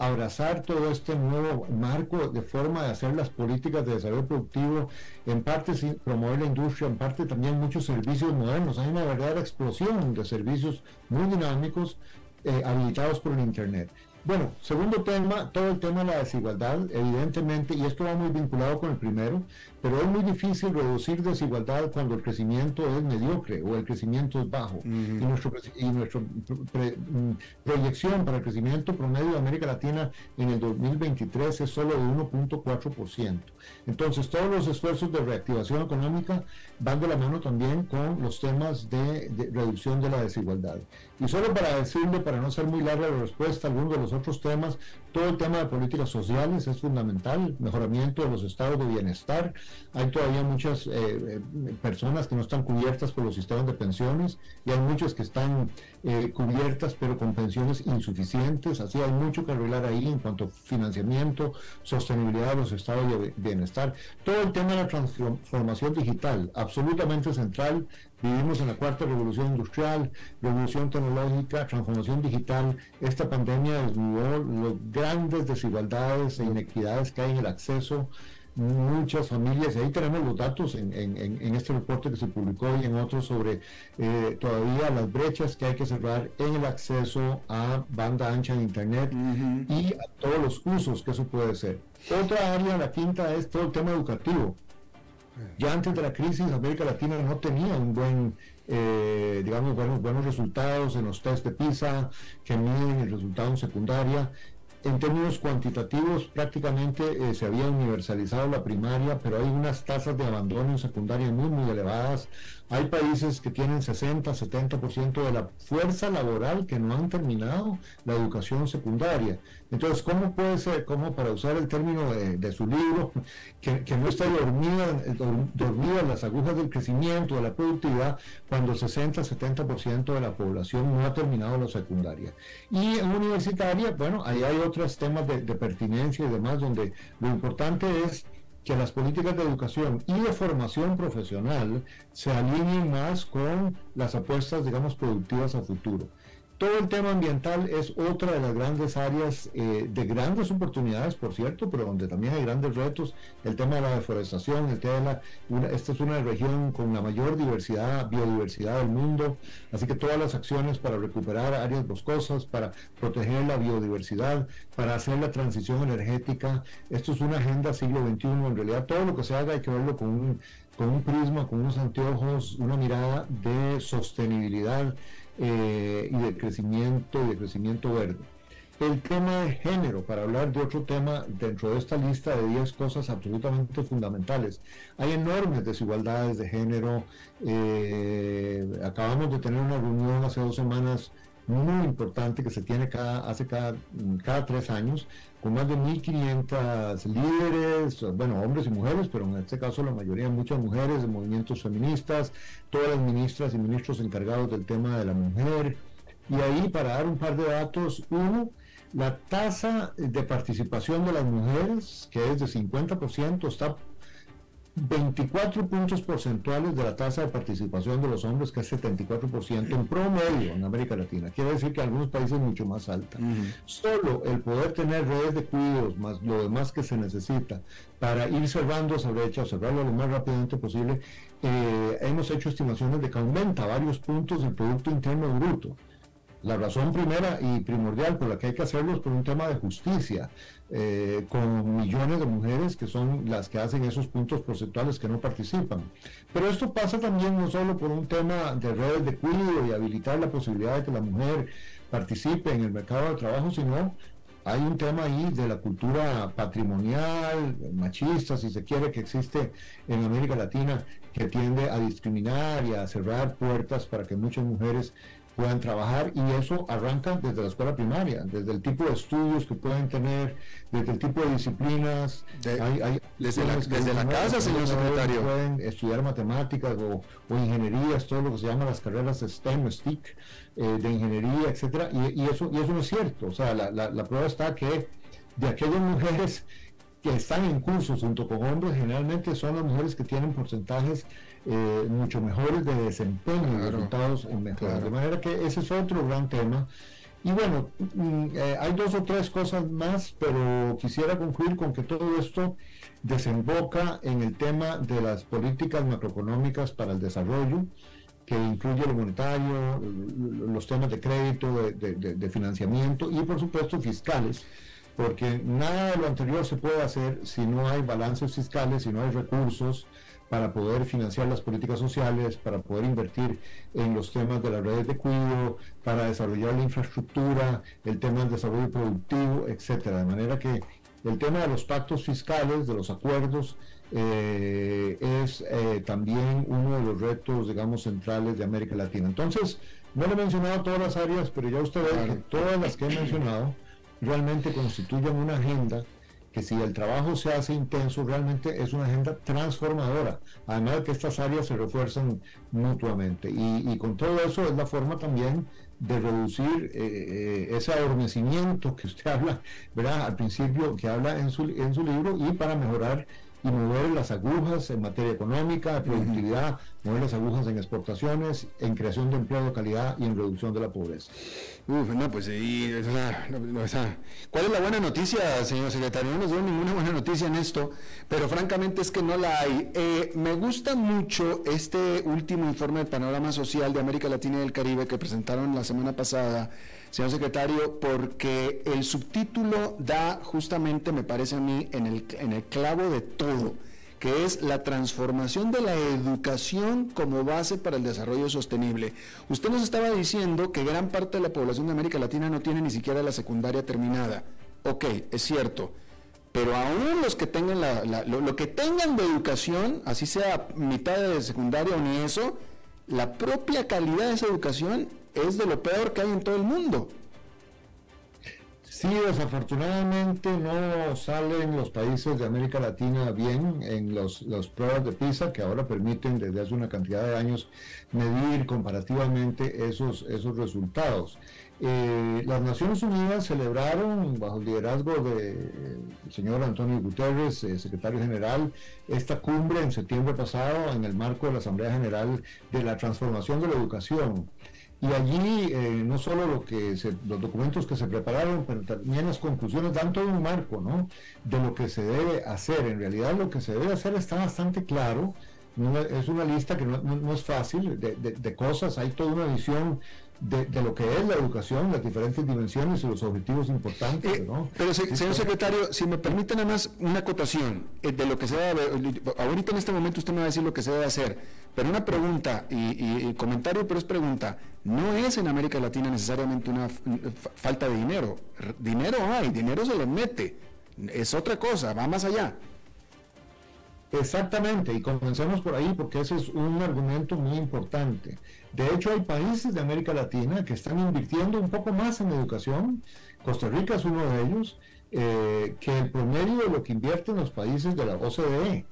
Speaker 3: abrazar todo este nuevo marco de forma de hacer las políticas de desarrollo productivo, en parte promover la industria, en parte también muchos servicios modernos. Hay una verdadera explosión de servicios muy dinámicos eh, habilitados por el Internet. Bueno, segundo tema, todo el tema de la desigualdad, evidentemente, y esto va muy vinculado con el primero, pero es muy difícil reducir desigualdad cuando el crecimiento es mediocre o el crecimiento es bajo. Y nuestra y nuestro mm, proyección para el crecimiento promedio de América Latina en el 2023 es solo de 1.4%. Entonces, todos los esfuerzos de reactivación económica van de la mano también con los temas de, reducción de la desigualdad. Y solo para decirle, para no hacer muy larga la respuesta algunos de los otros temas, todo el tema de políticas sociales es fundamental, mejoramiento de los estados de bienestar. Hay todavía muchas eh, eh, personas que no están cubiertas por los sistemas de pensiones y hay muchas que están eh, cubiertas pero con pensiones insuficientes. Así hay mucho que arreglar ahí en cuanto a financiamiento, sostenibilidad de los estados de bienestar. Todo el tema de la transformación digital, absolutamente central Vivimos en la cuarta revolución industrial, revolución tecnológica, transformación digital. Esta pandemia desnudó las grandes desigualdades e inequidades que hay en el acceso. Muchas familias, y ahí tenemos los datos en, este reporte que se publicó y en otros sobre eh, todavía las brechas que hay que cerrar en el acceso a banda ancha de Internet y a todos los usos que eso puede ser. Otra área, la quinta, es todo el tema educativo ya antes de la crisis, América Latina no tenía un buen, eh, digamos, buenos, buenos resultados en los test de PISA que miden el resultado en secundaria. En términos cuantitativos, prácticamente eh, se había universalizado la primaria, pero hay unas tasas de abandono en secundaria muy, muy elevadas. Hay países que tienen 60, 70% de la fuerza laboral que no han terminado la educación secundaria. Entonces, ¿cómo puede ser, como para usar el término de, su libro, que, no está dormida, dormida en las agujas del crecimiento, de la productividad, cuando 60, 70% de la población no ha terminado la secundaria? Y en universitaria, bueno, ahí hay otros temas de, de pertinencia y demás, donde lo importante es que las políticas de educación y de formación profesional se alineen más con las apuestas, digamos, productivas a futuro. Todo el tema ambiental es otra de las grandes áreas eh, de grandes oportunidades, por cierto, pero donde también hay grandes retos. El tema de la deforestación, el tema de esta es una región con la mayor diversidad, biodiversidad del mundo, así que todas las acciones para recuperar áreas boscosas, para proteger la biodiversidad, para hacer la transición energética, esto es una agenda siglo XXI. En realidad, todo lo que se haga hay que verlo con un, con un prisma, con unos anteojos, una mirada de sostenibilidad eh, y de crecimiento y de crecimiento verde. El tema de género, para hablar de otro tema dentro de esta lista de 10 cosas absolutamente fundamentales. Hay enormes desigualdades de género. Eh, acabamos de tener una reunión hace dos semanas muy importante que se tiene cada, hace cada, cada tres años, con más de 1.500 líderes, bueno, hombres y mujeres, pero en este caso la mayoría muchas mujeres de movimientos feministas, todas las ministras y ministros encargados del tema de la mujer. Y ahí, para dar un par de datos, uno, la tasa de participación de las mujeres, que es de 50%, está 24 puntos porcentuales de la tasa de participación de los hombres, que es 74% en promedio en América Latina. Quiere decir que en algunos países mucho más alta. Solo el poder tener redes de cuidados, más lo demás que se necesita para ir cerrando esa brecha, o cerrarlo lo más rápidamente posible, eh, hemos hecho estimaciones de que aumenta varios puntos del Producto Interno Bruto. La razón primera y primordial por la que hay que hacerlo es por un tema de justicia, eh, con millones de mujeres que son las que hacen esos puntos porcentuales que no participan. Pero esto pasa también no solo por un tema de redes de cuidado y habilitar la posibilidad de que la mujer participe en el mercado de trabajo, sino hay un tema ahí de la cultura patrimonial, machista, si se quiere, que existe en América Latina, que tiende a discriminar y a cerrar puertas para que muchas mujeres puedan trabajar y eso arranca desde la escuela primaria, desde el tipo de estudios que pueden tener, desde el tipo de disciplinas.
Speaker 1: desde la, casa, señor secretario.
Speaker 3: Pueden estudiar matemáticas o, ingenierías, todo lo que se llama las carreras STEM, STIC, eh, de ingeniería, etcétera, y, eso, y eso no es cierto. O sea, la, la prueba está que de aquellas mujeres que están en cursos junto con hombres, generalmente son las mujeres que tienen porcentajes eh, mucho mejores de desempeño y resultados mejores. De manera que ese es otro gran tema. Y bueno, mm, eh, hay dos o tres cosas más, pero quisiera concluir con que todo esto desemboca en el tema de las políticas macroeconómicas para el desarrollo que incluye lo monetario, los temas de crédito, de, financiamiento y por supuesto fiscales, porque nada de lo anterior se puede hacer si no hay balances fiscales, si no hay recursos para poder financiar las políticas sociales, para poder invertir en los temas de las redes de cuidado, para desarrollar la infraestructura, el tema del desarrollo productivo, etcétera. De manera que el tema de los pactos fiscales, de los acuerdos, eh, es eh, también uno de los retos, digamos, centrales de América Latina. Entonces, no le he mencionado todas las áreas, pero ya usted ve que todas las que he mencionado realmente constituyen una agenda que si el trabajo se hace intenso, realmente es una agenda transformadora. Además de que estas áreas se refuerzan mutuamente. Y, con todo eso es la forma también de reducir eh, ese adormecimiento que usted habla, ¿verdad? Al principio, que habla en su, en su libro, y para mejorar y mover las agujas en materia económica, de productividad, mover las agujas en exportaciones, en creación de empleo de calidad y en reducción de la pobreza.
Speaker 1: Uf, no, pues y, ¿cuál es la buena noticia, señor secretario? No nos dio ninguna buena noticia en esto, pero francamente es que no la hay. Eh, me gusta mucho este último informe del panorama social de América Latina y del Caribe que presentaron la semana pasada señor secretario, porque el subtítulo da justamente, me parece a mí, en el, en el clavo de todo, que es la transformación de la educación como base para el desarrollo sostenible. Usted nos estaba diciendo que gran parte de la población de América Latina no tiene ni siquiera la secundaria terminada. Ok, es cierto. Pero aún los que tengan lo, lo que tengan de educación, así sea mitad de secundaria o ni eso, la propia calidad de esa educación es de lo peor que hay en todo el mundo.
Speaker 3: Sí, desafortunadamente no salen los países de América Latina bien en los, las pruebas de PISA que ahora permiten desde hace una cantidad de años medir comparativamente esos, esos resultados. Eh, las Naciones Unidas celebraron, bajo el liderazgo del señor Antonio Guterres, eh, secretario general, esta cumbre en septiembre pasado en el marco de la Asamblea General de la Transformación de la Educación. Y allí eh, no solo lo que los documentos que se prepararon, pero también las conclusiones dan todo un marco ¿no? de lo que se debe hacer. En realidad lo que se debe hacer está bastante claro. es una lista que no, es fácil de, de, cosas, hay toda una visión de, lo que es la educación, las diferentes dimensiones y los objetivos importantes. Eh,
Speaker 1: pero, señor secretario, si me permite nada más una acotación eh, de lo que se debe, ahorita en este momento usted me va a decir lo que se debe hacer, pero una pregunta y, comentario, pero es pregunta, no es en América Latina necesariamente una falta de dinero, dinero hay, dinero se le mete, es otra cosa, va más allá.
Speaker 3: Exactamente, y comencemos por ahí porque ese es un argumento muy importante. De hecho, hay países de América Latina que están invirtiendo un poco más en educación. Costa Rica es uno de ellos, eh, que el promedio de lo que invierten los países de la OCDE,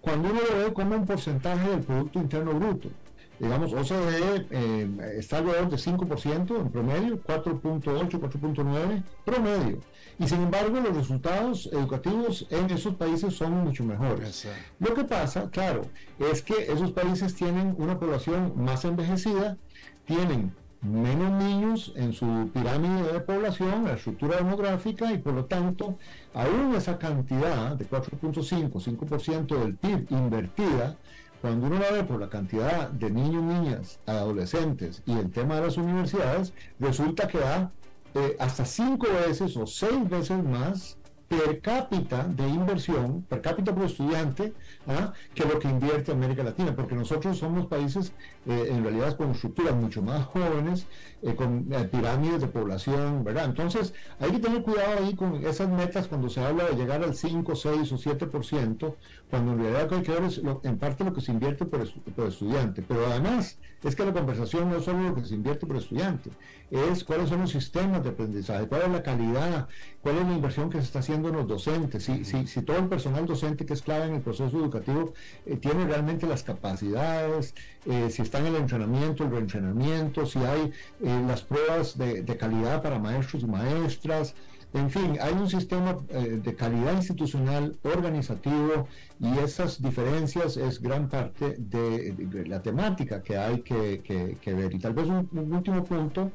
Speaker 3: cuando uno lo ve como un porcentaje del Producto Interno Bruto. Digamos, OCDE eh, está alrededor de 5% en promedio, 4.8, 4.9 promedio. Y sin embargo, los resultados educativos en esos países son mucho mejores. Lo que pasa, claro, es que esos países tienen una población más envejecida, tienen menos niños en su pirámide de población, la estructura demográfica, y por lo tanto, aún esa cantidad de 4.5, 5% del PIB invertida, cuando uno la ve por la cantidad de niños, niñas, adolescentes y el tema de las universidades, resulta que da eh, hasta cinco veces o seis veces más per cápita de inversión, per cápita por estudiante, ¿ah? que lo que invierte América Latina, porque nosotros somos países eh, en realidad con estructuras mucho más jóvenes, eh, con pirámides de población, ¿verdad? Entonces hay que tener cuidado ahí con esas metas cuando se habla de llegar al 5, 6 o 7%, cuando en realidad hay que ver es en parte lo que se invierte por, estudiante, pero además es que la conversación no es solo lo que se invierte por estudiante, es cuáles son los sistemas de aprendizaje, cuál es la calidad, cuál es la inversión que se está haciendo en los docentes, si, si, si todo el personal docente que es clave en el proceso educativo eh, tiene realmente las capacidades, eh, si está en el entrenamiento, el reentrenamiento, si hay eh, las pruebas de, de calidad para maestros y maestras, en fin, hay un sistema eh, de calidad institucional organizativo y esas diferencias es gran parte de, la temática que hay que, ver. Y tal vez un, último punto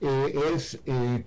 Speaker 3: eh, es eh,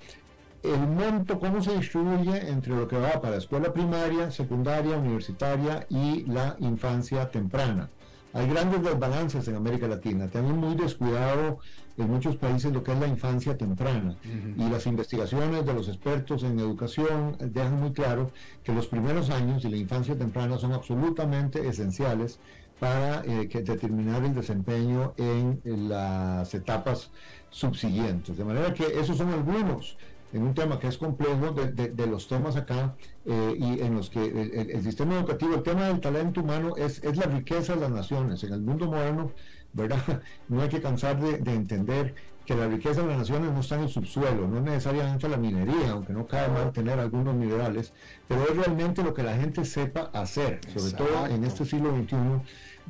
Speaker 3: el monto, cómo se distribuye entre lo que va para escuela primaria, secundaria, universitaria y la infancia temprana. Hay grandes desbalances en América Latina. Tenemos muy descuidado en muchos países lo que es la infancia temprana. Y las investigaciones de los expertos en educación dejan muy claro que los primeros años y la infancia temprana son absolutamente esenciales para eh, determinar el desempeño en, las etapas subsiguientes. De manera que esos son algunos en un tema que es complejo de, los temas acá eh, y en los que el, sistema educativo, el tema del talento humano es, es la riqueza de las naciones. En el mundo moderno, ¿verdad? No hay que cansar de, entender que la riqueza de las naciones no está en el subsuelo, no es necesariamente la minería, aunque no cabe mal tener algunos minerales, pero es realmente lo que la gente sepa hacer, sobre todo en este siglo XXI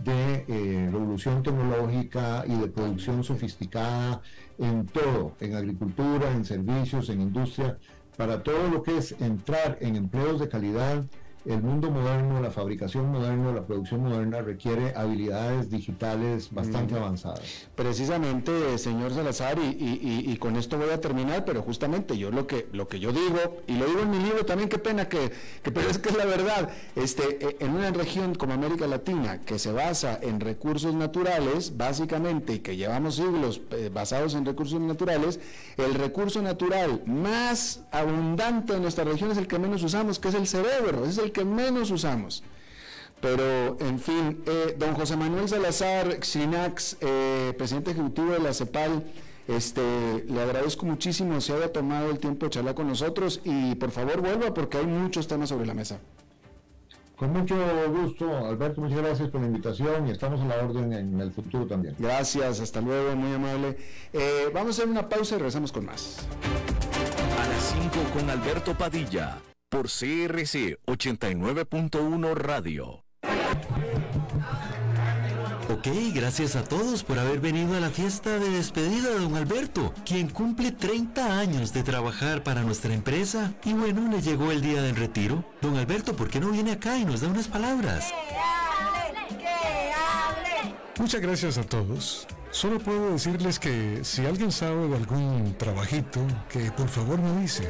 Speaker 3: de eh, revolución tecnológica y de producción sofisticada en todo, en agricultura, en servicios, en industria, para todo lo que es entrar en empleos de calidad, el mundo moderno, la fabricación moderna, la producción moderna requiere habilidades digitales bastante mm. avanzadas.
Speaker 1: Precisamente, señor Salazar, y, con esto voy a terminar, pero justamente yo lo que, lo que yo digo, y lo digo en mi libro también, qué pena que, pero es que es la verdad, este, e, en una región como América Latina, que se basa en recursos naturales, básicamente, y que llevamos siglos eh, basados en recursos naturales, el recurso natural más abundante de nuestra región es el que menos usamos, que es el cerebro, es el que menos usamos. Pero, en fin, eh, don José Manuel Salazar, Xinax, eh, presidente ejecutivo de la CEPAL, este, le agradezco muchísimo se haya tomado el tiempo de charlar con nosotros y por favor vuelva porque hay muchos temas sobre la mesa.
Speaker 3: Con mucho gusto, Alberto, muchas gracias por la invitación y estamos a la orden en el futuro también.
Speaker 1: Gracias, hasta luego, muy amable. Eh, vamos a hacer una pausa y regresamos con más.
Speaker 2: A las 5 con Alberto Padilla por CRC 89.1 Radio.
Speaker 4: Ok, gracias a todos por haber venido a la fiesta de despedida de don Alberto, quien cumple 30 años de trabajar para nuestra empresa. Y bueno, le llegó el día del retiro. Don Alberto, ¿por qué no viene acá y nos da unas palabras?
Speaker 5: Muchas gracias a todos. Solo puedo decirles que si alguien sabe de algún trabajito, que por favor me dicen.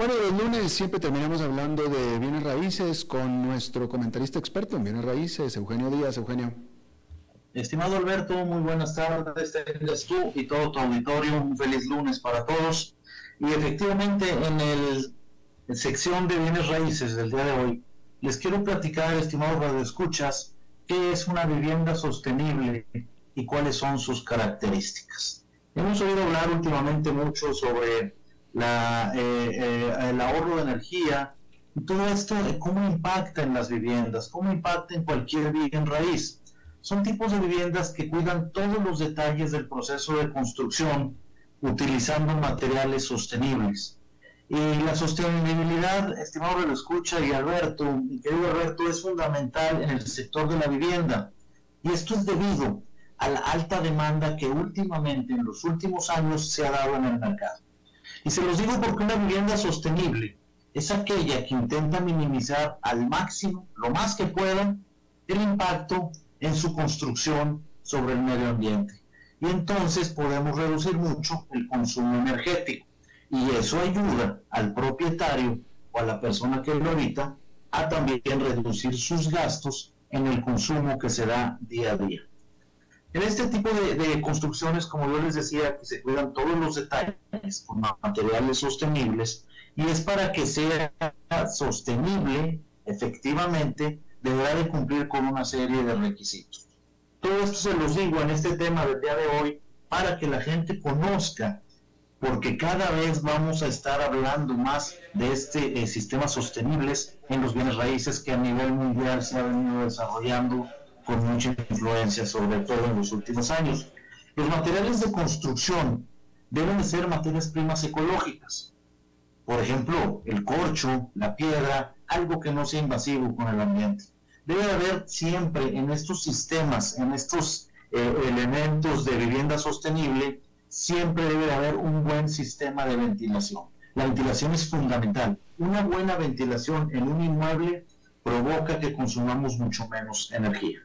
Speaker 1: Bueno, los lunes siempre terminamos hablando de bienes raíces con nuestro comentarista experto en bienes raíces, Eugenio Díaz. Eugenio.
Speaker 6: Estimado Alberto, muy buenas tardes, tengas tú y todo tu auditorio. Un feliz lunes para todos. Y efectivamente, en el sección de bienes raíces del día de hoy, les quiero platicar, estimados radioescuchas, qué es una vivienda sostenible y cuáles son sus características. Hemos oído hablar últimamente mucho sobre la, eh, eh, el ahorro de energía, todo esto, cómo impacta en las viviendas, cómo impacta en cualquier bien raíz. Son tipos de viviendas que cuidan todos los detalles del proceso de construcción utilizando materiales sostenibles. Y la sostenibilidad, estimado lo escucha y Alberto, mi querido Alberto, es fundamental en el sector de la vivienda. Y esto es debido a la alta demanda que últimamente, en los últimos años, se ha dado en el mercado. Y se los digo porque una vivienda sostenible es aquella que intenta minimizar al máximo, lo más que pueda, el impacto en su construcción sobre el medio ambiente. Y entonces podemos reducir mucho el consumo energético. Y eso ayuda al propietario o a la persona que lo habita a también reducir sus gastos en el consumo que se da día a día. En este tipo de, construcciones, como yo les decía, que se cuidan todos los detalles con materiales sostenibles y es para que sea sostenible, efectivamente, deberá de cumplir con una serie de requisitos. Todo esto se los digo en este tema del día de hoy para que la gente conozca, porque cada vez vamos a estar hablando más de este eh, sistema sostenibles en los bienes raíces que a nivel mundial se ha venido desarrollando con mucha influencia, sobre todo en los últimos años. Los materiales de construcción deben de ser materias primas ecológicas. Por ejemplo, el corcho, la piedra, algo que no sea invasivo con el ambiente. debe haber siempre en estos sistemas, en estos eh, elementos de vivienda sostenible, siempre debe haber un buen sistema de ventilación. La ventilación es fundamental. Una buena ventilación en un inmueble provoca que consumamos mucho menos energía.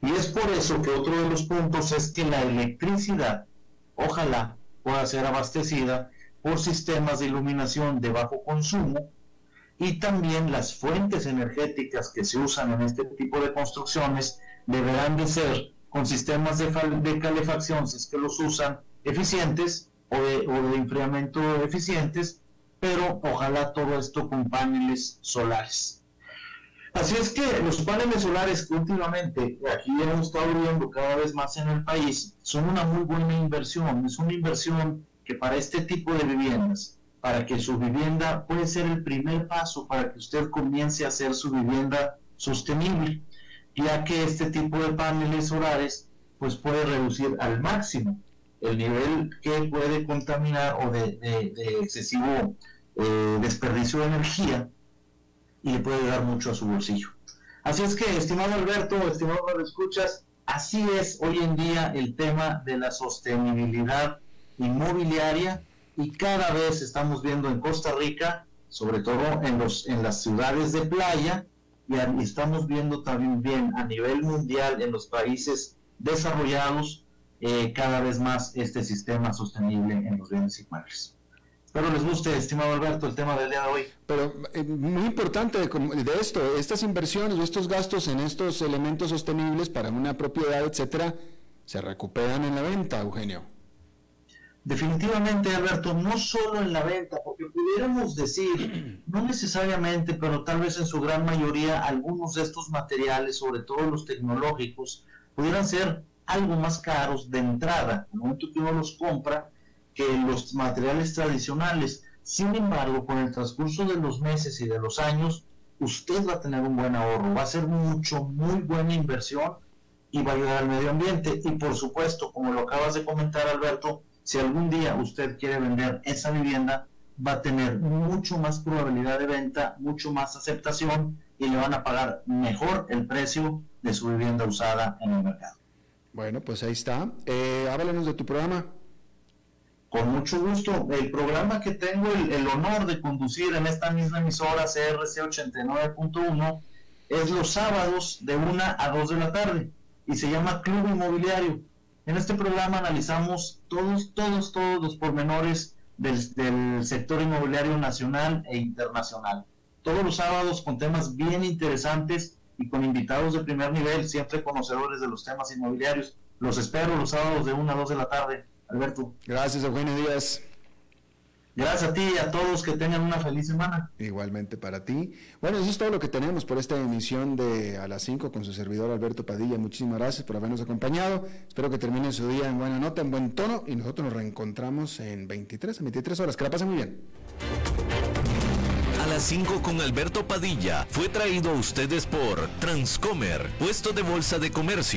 Speaker 6: Y es por eso que otro de los puntos es que la electricidad, ojalá, pueda ser abastecida por sistemas de iluminación de bajo consumo y también las fuentes energéticas que se usan en este tipo de construcciones deberán de ser con sistemas de, calefacción, si es que los usan, eficientes o de, o de enfriamiento eficientes, pero ojalá todo esto con paneles solares. Así es que los paneles solares que últimamente aquí hemos estado viendo cada vez más en el país son una muy buena inversión. Es una inversión que para este tipo de viviendas, para que su vivienda puede ser el primer paso para que usted comience a hacer su vivienda sostenible, ya que este tipo de paneles solares pues puede reducir al máximo el nivel que puede contaminar o de, excesivo eh, desperdicio de energía y le puede dar mucho a su bolsillo. Así es que, estimado Alberto, estimado escuchas, así es hoy en día el tema de la sostenibilidad inmobiliaria y cada vez estamos viendo en Costa Rica, sobre todo en, los, en las ciudades de playa, y estamos viendo también a nivel mundial en los países desarrollados eh, cada vez más este sistema sostenible en los bienes inmuebles. Espero les guste, estimado Alberto, el tema del día de hoy.
Speaker 1: Pero eh, muy importante de, esto, estas inversiones, estos gastos en estos elementos sostenibles para una propiedad, etcétera, se recuperan en la venta, Eugenio.
Speaker 6: Definitivamente, Alberto, no solo en la venta, porque pudiéramos decir, no necesariamente, pero tal vez en su gran mayoría, algunos de estos materiales, sobre todo los tecnológicos, pudieran ser algo más caros de entrada, el momento que uno los compra, que los materiales tradicionales. Sin embargo, con el transcurso de los meses y de los años, usted va a tener un buen ahorro, va a ser mucho, muy buena inversión y va a ayudar al medio ambiente. Y por supuesto, como lo acabas de comentar, Alberto, si algún día usted quiere vender esa vivienda, va a tener mucho más probabilidad de venta, mucho más aceptación y le van a pagar mejor el precio de su vivienda usada en el mercado.
Speaker 1: Bueno, pues ahí está. Eh, háblanos de tu programa.
Speaker 6: Con mucho gusto. El programa que tengo el, honor de conducir en esta misma emisora CRC 89.1 es los sábados de 1 a 2 de la tarde y se llama Club Inmobiliario. En este programa analizamos todos, todos, todos los pormenores del, del sector inmobiliario nacional e internacional. Todos los sábados con temas bien interesantes y con invitados de primer nivel, siempre conocedores de los temas inmobiliarios. Los espero los sábados de 1 a 2 de la tarde Alberto.
Speaker 1: Gracias, Eugenio Díaz.
Speaker 6: Gracias a ti y a todos que tengan una feliz semana.
Speaker 1: Igualmente para ti. Bueno, eso es todo lo que tenemos por esta emisión de A las 5 con su servidor Alberto Padilla. Muchísimas gracias por habernos acompañado. Espero que termine su día en buena nota, en buen tono y nosotros nos reencontramos en 23 a 23 horas. Que la pasen muy bien.
Speaker 2: A las 5 con Alberto Padilla fue traído a ustedes por Transcomer, puesto de bolsa de comercio.